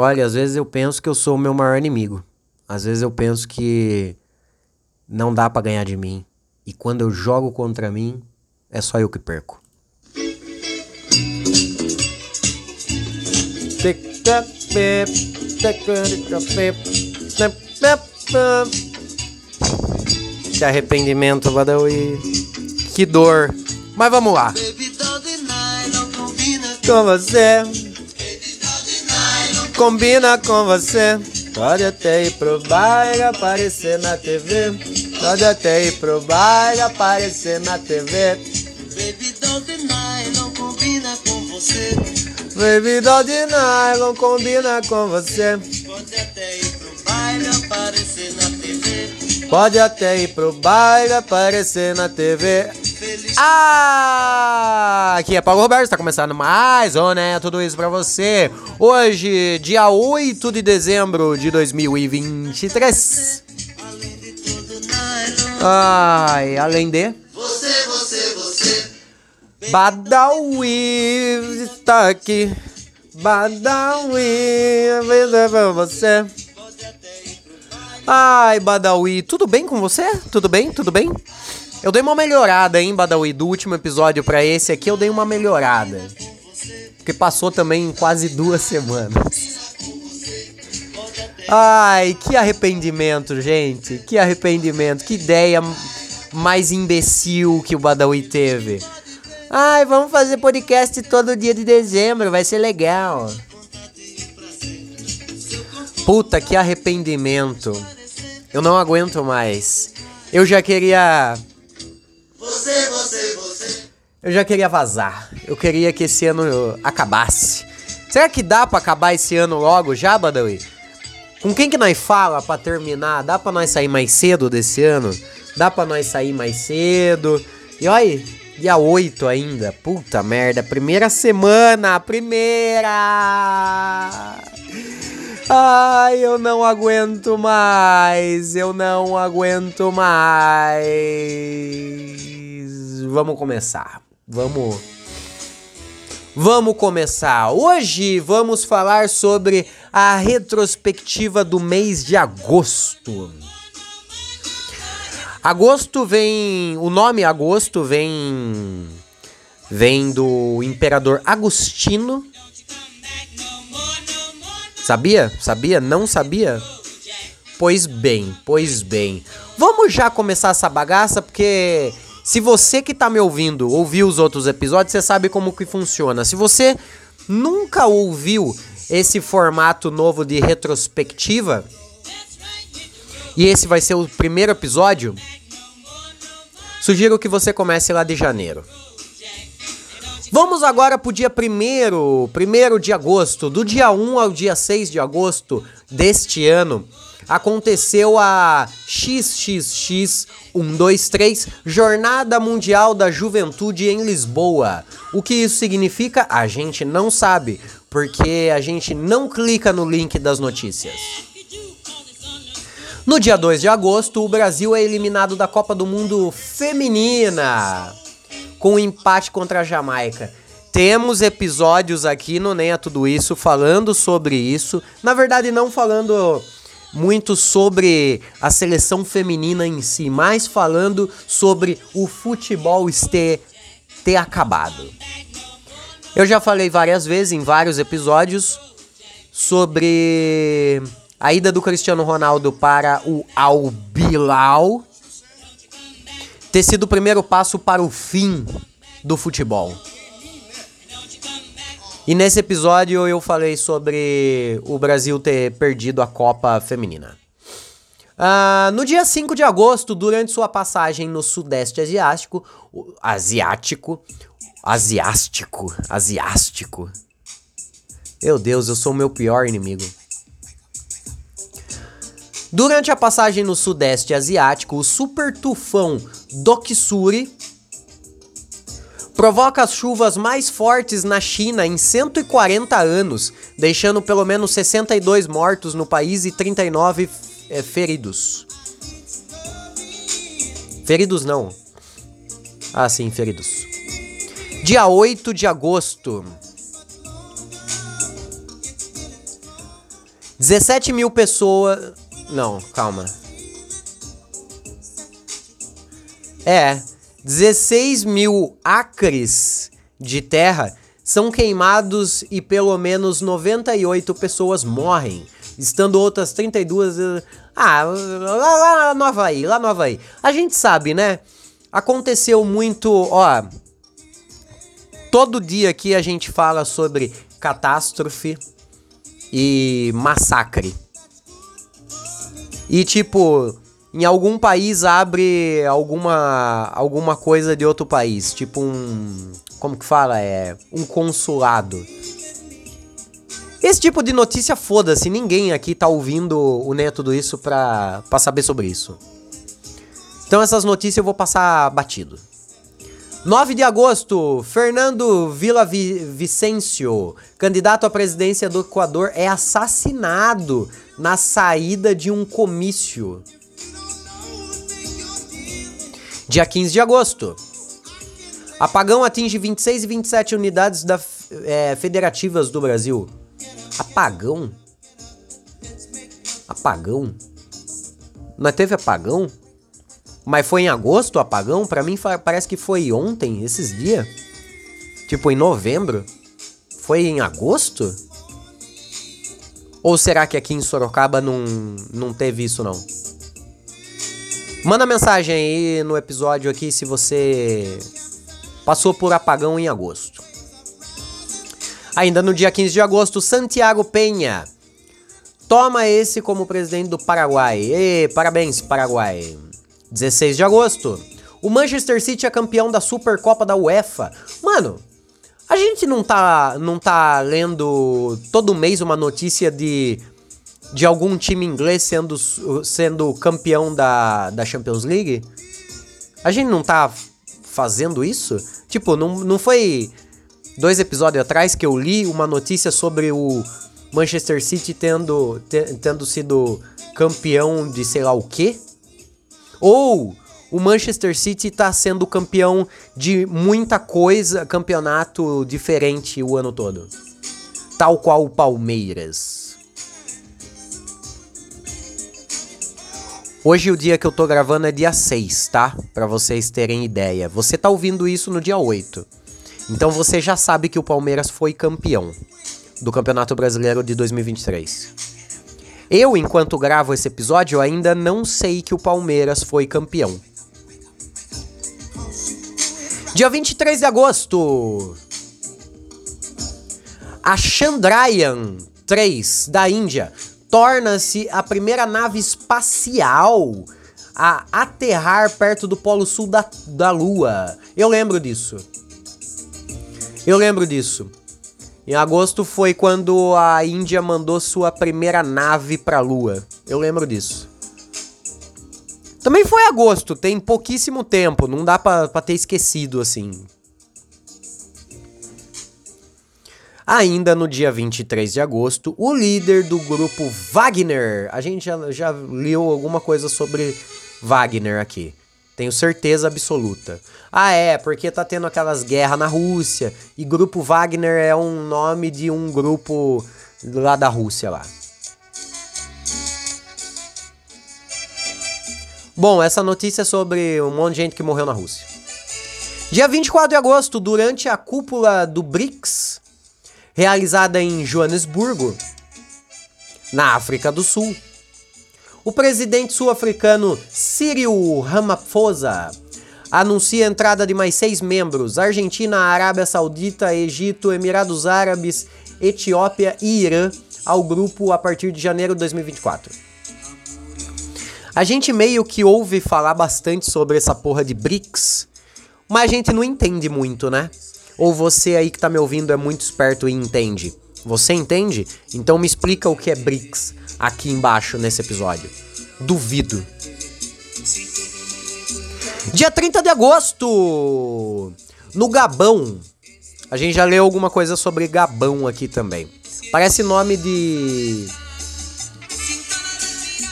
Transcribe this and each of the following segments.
Olha, às vezes eu penso que eu sou o meu maior inimigo. Às vezes eu penso que não dá pra ganhar de mim. E quando eu jogo contra mim, é só eu que perco. Que arrependimento, Badawi. Que dor. Mas vamos lá. Com você. Combina com você. Pode até ir pro baile aparecer na TV. Pode até ir pro baile aparecer na TV. Baby doll de nylon combina com você. Baby doll de nylon combina com você. Pode até ir pro baile aparecer na TV. Pode até ir pro baile aparecer na TV. Ah! Aqui é Paulo Roberto, está começando mais um, né? Tudo isso pra você. Hoje, dia 8 de dezembro de 2023. além de tudo nylon. Ai, além de. Você, você, você. Badawi está aqui. Badawi, a vida pra você. Ai, Badawi, tudo bem com você? Tudo bem? Tudo bem? Eu dei uma melhorada, hein, Badawi? Do último episódio pra esse aqui, eu dei uma melhorada. Porque passou também quase duas semanas. Ai, que arrependimento, gente. Que arrependimento. Que ideia mais imbecil que o Badawi teve. Ai, vamos fazer podcast todo dia de dezembro, vai ser legal. Puta, que arrependimento. Eu não aguento mais. Eu já queria. Eu já queria vazar. Eu queria que esse ano acabasse. Será que dá pra acabar esse ano logo já, Badawi? Com quem que nós fala pra terminar? Dá pra nós sair mais cedo desse ano? Dá pra nós sair mais cedo? E olha, dia 8 ainda. Puta merda, primeira semana, primeira! Ai, eu não aguento mais, eu não aguento mais. Vamos começar. Vamos Vamos começar. Hoje vamos falar sobre a retrospectiva do mês de agosto. Agosto vem, o nome agosto vem vem do imperador Agostino. Sabia? Sabia? Não sabia? Pois bem, pois bem. Vamos já começar essa bagaça porque se você que tá me ouvindo ouviu os outros episódios, você sabe como que funciona. Se você nunca ouviu esse formato novo de retrospectiva, e esse vai ser o primeiro episódio, sugiro que você comece lá de janeiro. Vamos agora pro dia 1 primeiro de agosto, do dia 1 ao dia 6 de agosto deste ano, aconteceu a XXX 123 Jornada Mundial da Juventude em Lisboa. O que isso significa? A gente não sabe, porque a gente não clica no link das notícias. No dia 2 de agosto, o Brasil é eliminado da Copa do Mundo Feminina com um empate contra a Jamaica. Temos episódios aqui no Nem Tudo Isso falando sobre isso. Na verdade, não falando muito sobre a seleção feminina em si, mas falando sobre o futebol ter, ter acabado. Eu já falei várias vezes em vários episódios sobre a ida do Cristiano Ronaldo para o Al Bilal ter sido o primeiro passo para o fim do futebol. E nesse episódio eu falei sobre o Brasil ter perdido a Copa Feminina. Ah, no dia 5 de agosto, durante sua passagem no Sudeste Asiático, asiático, asiástico, asiástico. Meu Deus, eu sou o meu pior inimigo. Durante a passagem no Sudeste Asiático, o super tufão Doksuri provoca as chuvas mais fortes na China em 140 anos, deixando pelo menos 62 mortos no país e 39 eh, feridos. Feridos não. Ah, sim, feridos. Dia 8 de agosto. 17 mil pessoas. Não, calma. É, 16 mil acres de terra são queimados e pelo menos 98 pessoas morrem, estando outras 32. eh, Ah, lá, lá no Havaí, lá no Havaí. A gente sabe, né? Aconteceu muito, ó. Todo dia aqui a gente fala sobre catástrofe e massacre. E tipo, em algum país abre alguma alguma coisa de outro país, tipo um como que fala? É um consulado. Esse tipo de notícia foda-se, ninguém aqui tá ouvindo o Né tudo isso pra, pra saber sobre isso. Então essas notícias eu vou passar batido. 9 de agosto, Fernando Villavicencio, candidato à presidência do Equador, é assassinado na saída de um comício. Dia 15 de agosto. Apagão atinge 26 e 27 unidades da, é, federativas do Brasil. Apagão? Apagão? Não teve apagão? Mas foi em agosto o apagão? Pra mim parece que foi ontem, esses dias. Tipo, em novembro. Foi em agosto? Ou será que aqui em Sorocaba não, não teve isso não? Manda mensagem aí no episódio aqui se você passou por apagão em agosto. Ainda no dia 15 de agosto, Santiago Penha toma esse como presidente do Paraguai. Ê, parabéns, Paraguai. 16 de agosto, o Manchester City é campeão da Supercopa da UEFA. Mano, a gente não tá, não tá lendo todo mês uma notícia de, de algum time inglês sendo, sendo campeão da, da Champions League? A gente não tá fazendo isso? Tipo, não, não foi dois episódios atrás que eu li uma notícia sobre o Manchester City tendo, te- tendo sido campeão de sei lá o quê? Ou o Manchester City tá sendo campeão de muita coisa, campeonato diferente o ano todo. Tal qual o Palmeiras. Hoje o dia que eu tô gravando é dia 6, tá? Pra vocês terem ideia. Você tá ouvindo isso no dia 8. Então você já sabe que o Palmeiras foi campeão do Campeonato Brasileiro de 2023. Eu, enquanto gravo esse episódio, ainda não sei que o Palmeiras foi campeão. Dia 23 de agosto. A Chandrayaan 3 da Índia torna-se a primeira nave espacial a aterrar perto do Polo Sul da, da Lua. Eu lembro disso. Eu lembro disso. Em agosto foi quando a Índia mandou sua primeira nave pra Lua. Eu lembro disso. Também foi agosto, tem pouquíssimo tempo, não dá pra ter esquecido assim. Ainda no dia 23 de agosto, o líder do grupo Wagner. A gente já, já leu alguma coisa sobre Wagner aqui. Tenho certeza absoluta. Ah, é, porque tá tendo aquelas guerras na Rússia. E grupo Wagner é um nome de um grupo lá da Rússia lá. Bom, essa notícia é sobre um monte de gente que morreu na Rússia. Dia 24 de agosto, durante a cúpula do BRICS, realizada em Joanesburgo, na África do Sul, o presidente sul-africano Cyril Ramaphosa anuncia a entrada de mais seis membros: Argentina, Arábia Saudita, Egito, Emirados Árabes, Etiópia e Irã ao grupo a partir de janeiro de 2024. A gente meio que ouve falar bastante sobre essa porra de BRICS, mas a gente não entende muito, né? Ou você aí que tá me ouvindo é muito esperto e entende? Você entende? Então me explica o que é BRICS aqui embaixo nesse episódio. Duvido. Dia 30 de agosto, no Gabão. A gente já leu alguma coisa sobre Gabão aqui também. Parece nome de.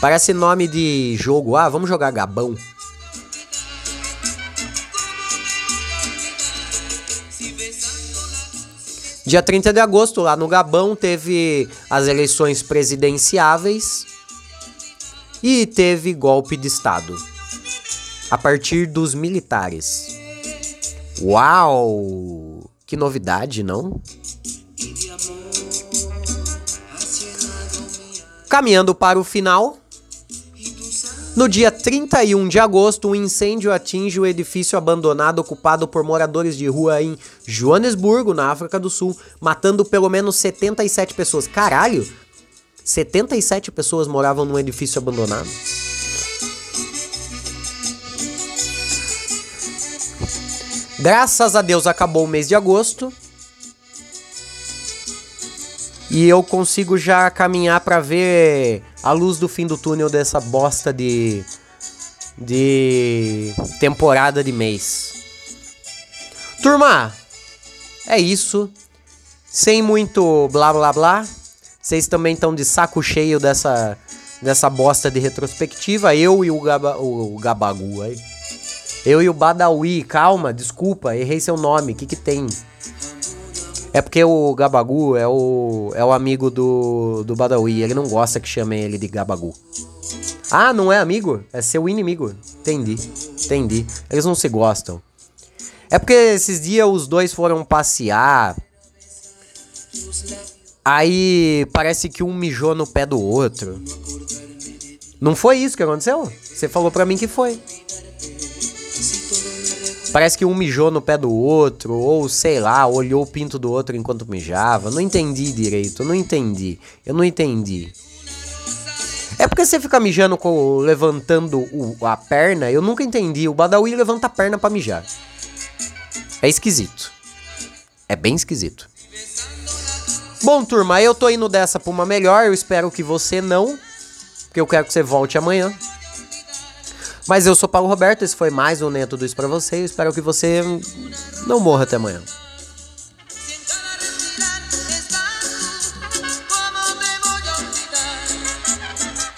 Parece nome de jogo. Ah, vamos jogar Gabão. Dia 30 de agosto, lá no Gabão, teve as eleições presidenciáveis e teve golpe de Estado a partir dos militares. Uau! Que novidade, não? Caminhando para o final. No dia 31 de agosto, um incêndio atinge o edifício abandonado ocupado por moradores de rua em Joanesburgo, na África do Sul, matando pelo menos 77 pessoas. Caralho! 77 pessoas moravam num edifício abandonado. Graças a Deus acabou o mês de agosto. E eu consigo já caminhar para ver a luz do fim do túnel dessa bosta de de temporada de mês. Turma, é isso. Sem muito blá blá blá. Vocês também estão de saco cheio dessa dessa bosta de retrospectiva. Eu e o, Gaba, o, o Gabagu aí. Eu e o Badawi, calma, desculpa, errei seu nome. O que que tem? É porque o Gabagu é o, é o amigo do, do Badawi. Ele não gosta que chamem ele de Gabagu. Ah, não é amigo? É seu inimigo. Entendi. Entendi. Eles não se gostam. É porque esses dias os dois foram passear. Aí parece que um mijou no pé do outro. Não foi isso que aconteceu? Você falou pra mim que foi. Parece que um mijou no pé do outro, ou sei lá, olhou o pinto do outro enquanto mijava. Não entendi direito, não entendi. Eu não entendi. É porque você fica mijando com, levantando o, a perna, eu nunca entendi. O Badawi levanta a perna para mijar. É esquisito. É bem esquisito. Bom, turma, eu tô indo dessa pra uma melhor. Eu espero que você não. Porque eu quero que você volte amanhã. Mas eu sou Paulo Roberto, esse foi mais um Nem é Tudo Isso pra você. Eu espero que você não morra até amanhã.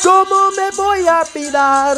Como me voy a pirar?